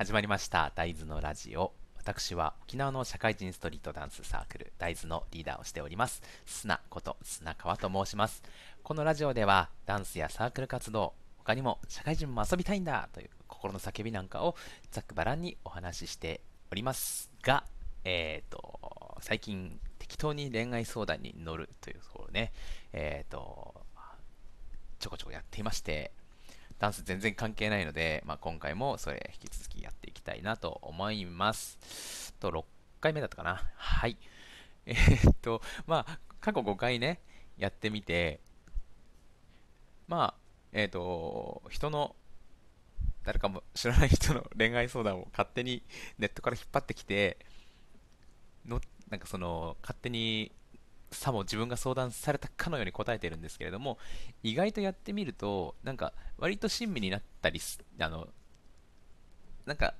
始まりました。大豆のラジオ。私は沖縄の社会人ストリートダンスサークル大豆のリーダーをしております。砂こと砂川と申します。このラジオではダンスやサークル活動他にも社会人も遊びたいんだという心の叫びなんかをざっくばらんにお話ししておりますがえっ、ー、と最近適当に恋愛相談に乗るというところねえっ、ー、とちょこちょこやっていましてダンス全然関係ないので、まあ、今回もそれ引き続きやっていきたいなと思います。と、6回目だったかな。はい。えー、っと、まあ、過去5回ね、やってみて、まあ、えー、っと、人の、誰かも知らない人の 恋愛相談を勝手にネットから引っ張ってきて、の、なんかその、勝手にさも自分が相談されたかのように答えてるんですけれども意外とやってみるとなんか割と親身になったりあのなんか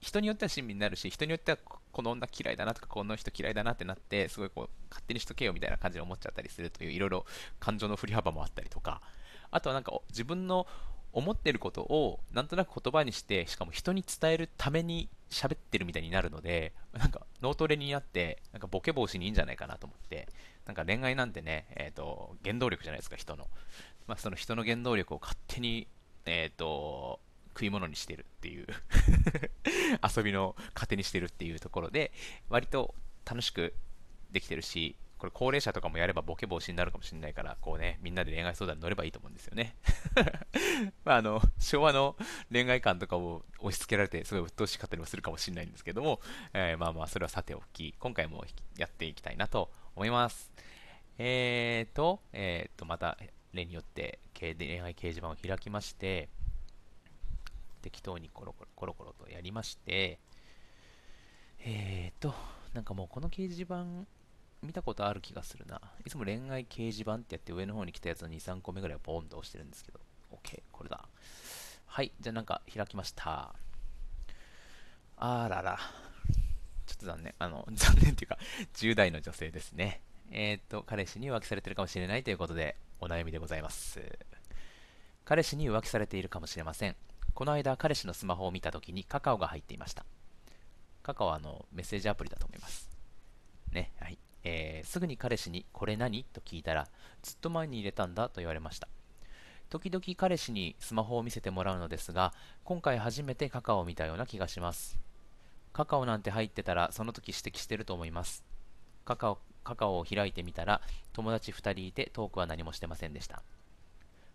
人によっては親身になるし人によってはこの女嫌いだなとかこの人嫌いだなってなってすごいこう勝手にしとけよみたいな感じで思っちゃったりするといういろいろ感情の振り幅もあったりとかあとはなんか自分の思ってることをなんとなく言葉にしてしかも人に伝えるために喋ってるみたいになるのでなんか脳トレになってなんかボケ防止にいいんじゃないかなと思ってなんか恋愛なんてね、えーと、原動力じゃないですか人の、まあ、その人の原動力を勝手に、えーと、食い物にしてるっていう 遊びの糧にしてるっていうところで割と楽しくできてるしこれ高齢者とかもやればボケ防止になるかもしれないから、こうね、みんなで恋愛相談に乗ればいいと思うんですよね。まあ、あの、昭和の恋愛観とかを押し付けられて、すごい鬱陶しかったりもするかもしれないんですけども、えー、まあまあ、それはさておき、今回もやっていきたいなと思います。えーと、えーと、また、例によって恋愛掲示板を開きまして、適当にコロコロコロコロとやりまして、えーと、なんかもうこの掲示板見たことある気がするな。いつも恋愛掲示板ってやって上の方に来たやつの2、3個目ぐらいをポンと押してるんですけど。OK、これだ。はい、じゃあなんか開きました。あらら。ちょっと残念。あの、残念っていうか、10代の女性ですね。えっ、と、彼氏に浮気されてるかもしれないということで、お悩みでございます。彼氏に浮気されているかもしれません。この間、彼氏のスマホを見たときにカカオが入っていました。カカオはあのメッセージアプリだと思います。ね、はい。えー、すぐに彼氏にこれ何？と聞いたらずっと前に入れたんだと言われました。時々彼氏にスマホを見せてもらうのですが今回初めてカカオを見たような気がします。カカオなんて入ってたらその時指摘してると思います。カカオカカオを開いてみたら友達2人いてトークは何もしてませんでした。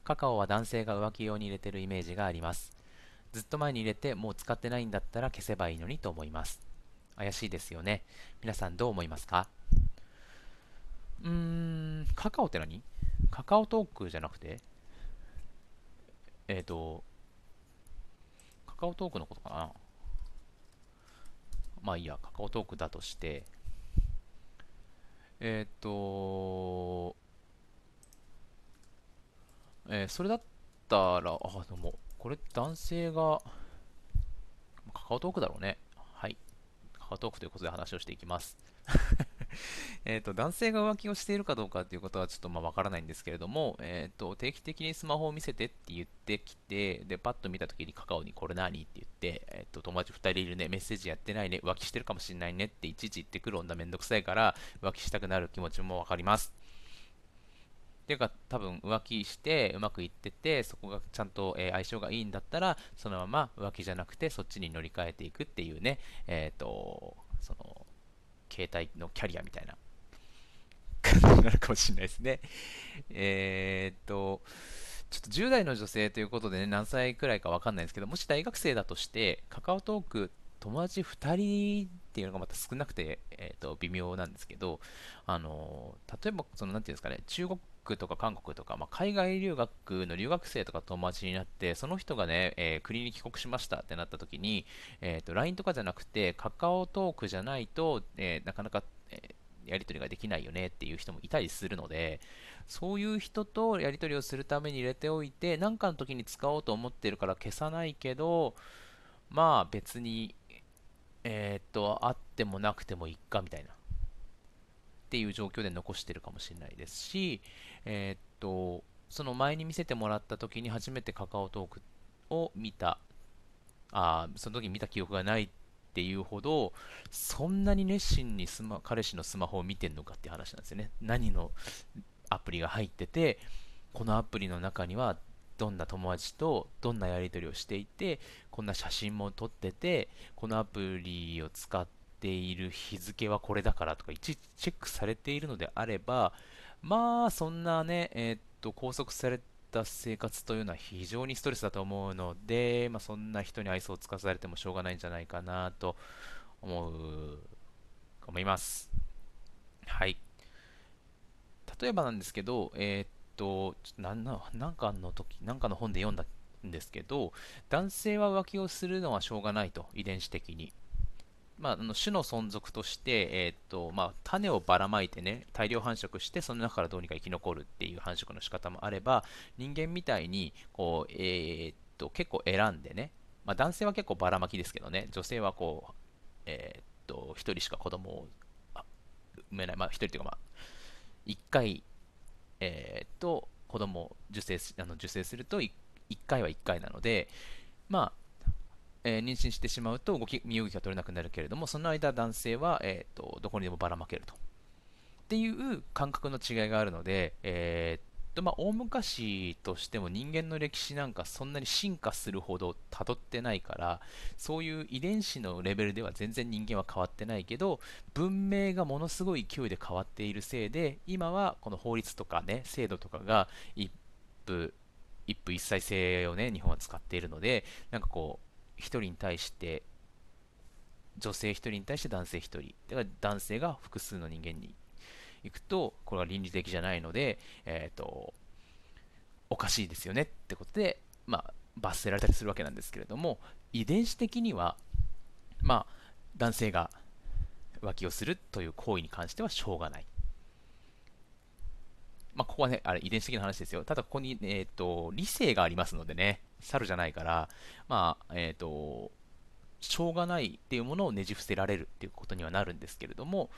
カカオは男性が浮気用に入れてるイメージがあります。ずっと前に入れてもう使ってないんだったら消せばいいのにと思います。怪しいですよね。皆さんどう思いますか？うん、カカオって何？カカオトークじゃなくて？えっ、ー、と、カカオトークのことかな？まあいいや、カカオトークだとして、えっ、ー、と、えー、それだったら、あ、でも、これ男性が、カカオトークだろうね。はい。カカオトークということで話をしていきます。えっと男性が浮気をしているかどうかということはちょっとまあわからないんですけれども、えーと、定期的にスマホを見せてって言ってきて、でパッと見たときにカカオにこれ何？って言って、えーと、友達2人いるね、メッセージやってないね、浮気してるかもしれないねっていちいち言ってくる女めんどくさいから浮気したくなる気持ちもわかります。ていうか多分浮気してうまくいっててそこがちゃんと、えー、相性がいいんだったらそのまま浮気じゃなくてそっちに乗り換えていくっていうねえっ、ー、とその携帯のキャリアみたいな感じになるかもしれないですね。えー、っと、ちょっと10代の女性ということでね、何歳くらいかわかんないですけど、もし大学生だとして、カカオトーク、友達2人っていうのがまた少なくて、えー、と微妙なんですけど、あの例えば、その、なんていうんですかね、中国とか韓国とか、まあ、海外留学の留学生とか友達になって、その人がね、えー、国に帰国しましたってなった時に、えーと、LINE とかじゃなくて、カカオトークじゃないと、えー、なかなか、え、やり取りができないよねっていう人もいたりするので、そういう人とやり取りをするために入れておいて、何かの時に使おうと思ってるから消さないけど、まあ別に、えっ、と、あってもなくてもいっかみたいな。っていう状況で残してるかもしれないですし、えー、っと、その前に見せてもらった時に初めてカカオトークを見たあその時見た記憶がないっていうほど、そんなに熱心にスマ彼氏のスマホを見てんのかっていう話なんですよね。何のアプリが入ってて、このアプリの中にはどんな友達とどんなやり取りをしていて、こんな写真も撮ってて、このアプリを使っている日付はこれだからとか、いちいちチェックされているのであれば、まあ、そんなね、えー、っと、拘束された生活というのは非常にストレスだと思うので、まあ、そんな人に愛想をつかされてもしょうがないんじゃないかなと思う、思います。はい。例えばなんですけど、えー、っと、なんなんかの時、なんかの本で読んだんですけど、男性は浮気をするのはしょうがないと、遺伝子的に。まあ、あの種の存続として、えーとまあ、種をばらまいてね、大量繁殖して、その中からどうにか生き残るっていう繁殖の仕方もあれば、人間みたいにこう、えーと、結構選んでね、まあ、男性は結構ばらまきですけどね、女性はこう、えーと、1人しか子供を産めない、まあ、1人というか、まあ、1回えー、と子供を受精あの受精すると 1, 1回は1回なので、まあえー、妊娠してしまうと動き身動きが取れなくなるけれどもその間男性は、えーと、どこにでもばらまけると。っていう感覚の違いがあるので、えーとまあ、大昔としても人間の歴史なんかそんなに進化するほどたどってないからそういう遺伝子のレベルでは全然人間は変わってないけど文明がものすごい勢いで変わっているせいで今はこの法律とかね制度とかが一夫一夫一妻制をね日本は使っているのでなんかこう1人に対して女性1人に対して男性1人だから男性が複数の人間にいくと、これは倫理的じゃないので、え、ー、と、おかしいですよねってことで、まあ、罰せられたりするわけなんですけれども、遺伝子的には、まあ、男性が浮気をするという行為に関してはしょうがない。まあ、ここはね、あれ遺伝子的な話ですよ。ただ、ここに、えっ、ー、と、理性がありますのでね、猿じゃないから、まあ、えっ、ー、と、しょうがないっていうものをねじ伏せられるっていうことにはなるんですけれども、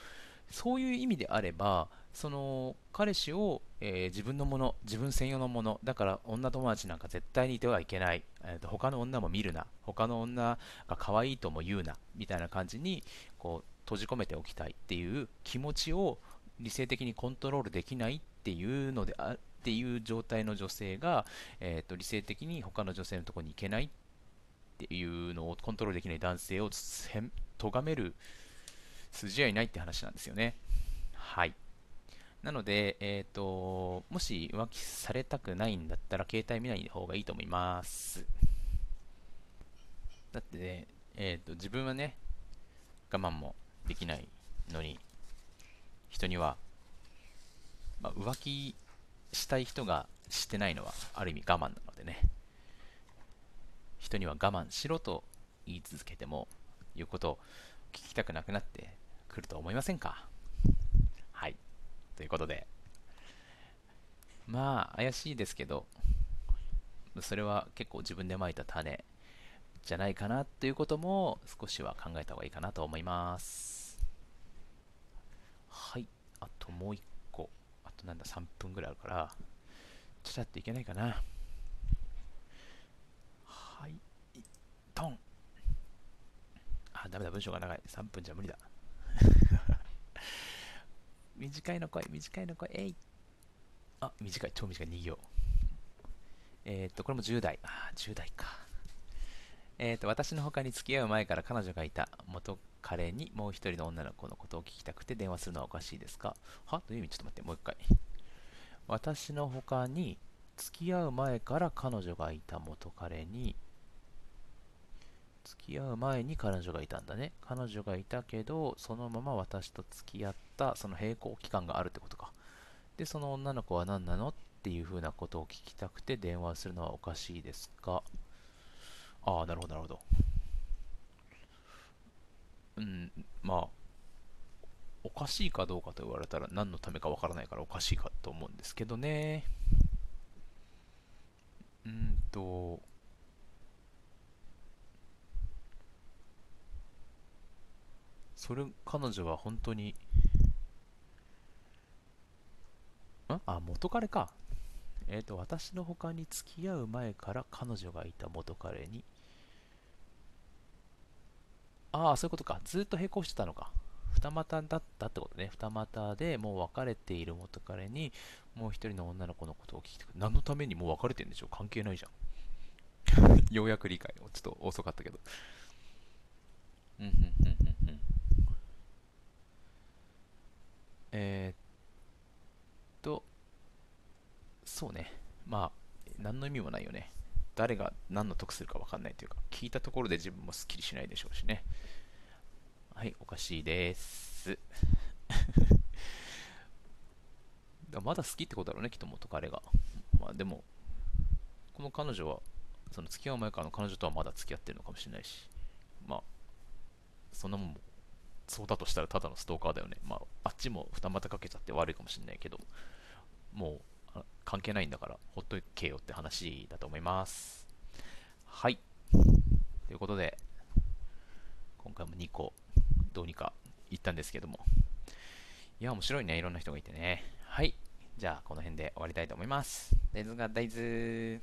そういう意味であれば、その彼氏を、えー、自分のもの、自分専用のもの、だから女友達なんか絶対にいてはいけない、えーと、他の女も見るな、他の女が可愛いとも言うな、みたいな感じにこう閉じ込めておきたいっていう気持ちを理性的にコントロールできないっていうのであっていう状態の女性が、えーと、理性的に他の女性のとこに行けないっていうのをコントロールできない男性を咎める筋合いないって話なんですよね。はい。なので、え、ー、と、もし浮気されたくないんだったら、携帯見ない方がいいと思います。だってね、え、ー、と、自分はね、我慢もできないのに、人には、まあ、浮気したい人がしてないのは、ある意味我慢なのでね、人には我慢しろと言い続けても、言うことを聞きたくなくなってくると思いませんか？はい。ということで、まあ、怪しいですけど、それは結構自分でまいた種じゃないかなということも少しは考えた方がいいかなと思います。はい。あともう一個。となんだ、3分ぐらいあるから、ちょっとやっていけないかな。はい。トン。あ、ダメだ、文章が長い。3分じゃ無理だ。短いの声、短いの声、えい。あ、短い、超短い、2行。えー、っと、これも10代。あ、10代か。えー、っと、私の他に付き合う前から彼女がいた元彼にもう一人の女の子のことを聞きたくて電話するのはおかしいですか？は？どういう意味ちょっと待って、もう一回。私の他に付き合う前から彼女がいた元彼に付き合う前に彼女がいたんだね。彼女がいたけど、そのまま私と付き合った、その並行期間があるってことか。で、その女の子は何なの？っていう風なことを聞きたくて電話するのはおかしいですか？ああ、なるほど、なるほど。うん、まあ、おかしいかどうかと言われたら何のためかわからないからおかしいかと思うんですけどね。うんと、それ、彼女は本当に、ん？あ、元彼か。えっ、ー、と、私の他に付き合う前から彼女がいた元彼に、ああ、そういうことか。ずっと並行してたのか。二股だったってことね。二股でもう別れている元彼に、もう一人の女の子のことを聞いてくる。何のためにもう別れてんでしょう関係ないじゃん。ようやく理解を。ちょっと遅かったけど。うん、うん、うん、うん、うん。え、っと、そうね。まあ、何の意味もないよね。誰が何の得するか分かんないというか、聞いたところで自分もすっきりしないでしょうしね。はい、おかしいです。まだ好きってことだろうね、きっと元彼が。まあでも、この彼女は、その付き合う前からの彼女とはまだ付き合ってるのかもしれないし、まあ、そんなもん、そうだとしたらただのストーカーだよね。まあ、あっちも二股かけちゃって悪いかもしれないけど、もう、関係ないんだから、ほっとけよって話だと思います。はい。ということで、今回も2個、どうにか行ったんですけども。いや、面白いね。いろんな人がいてね。はい。じゃあ、この辺で終わりたいと思います。レズが大豆。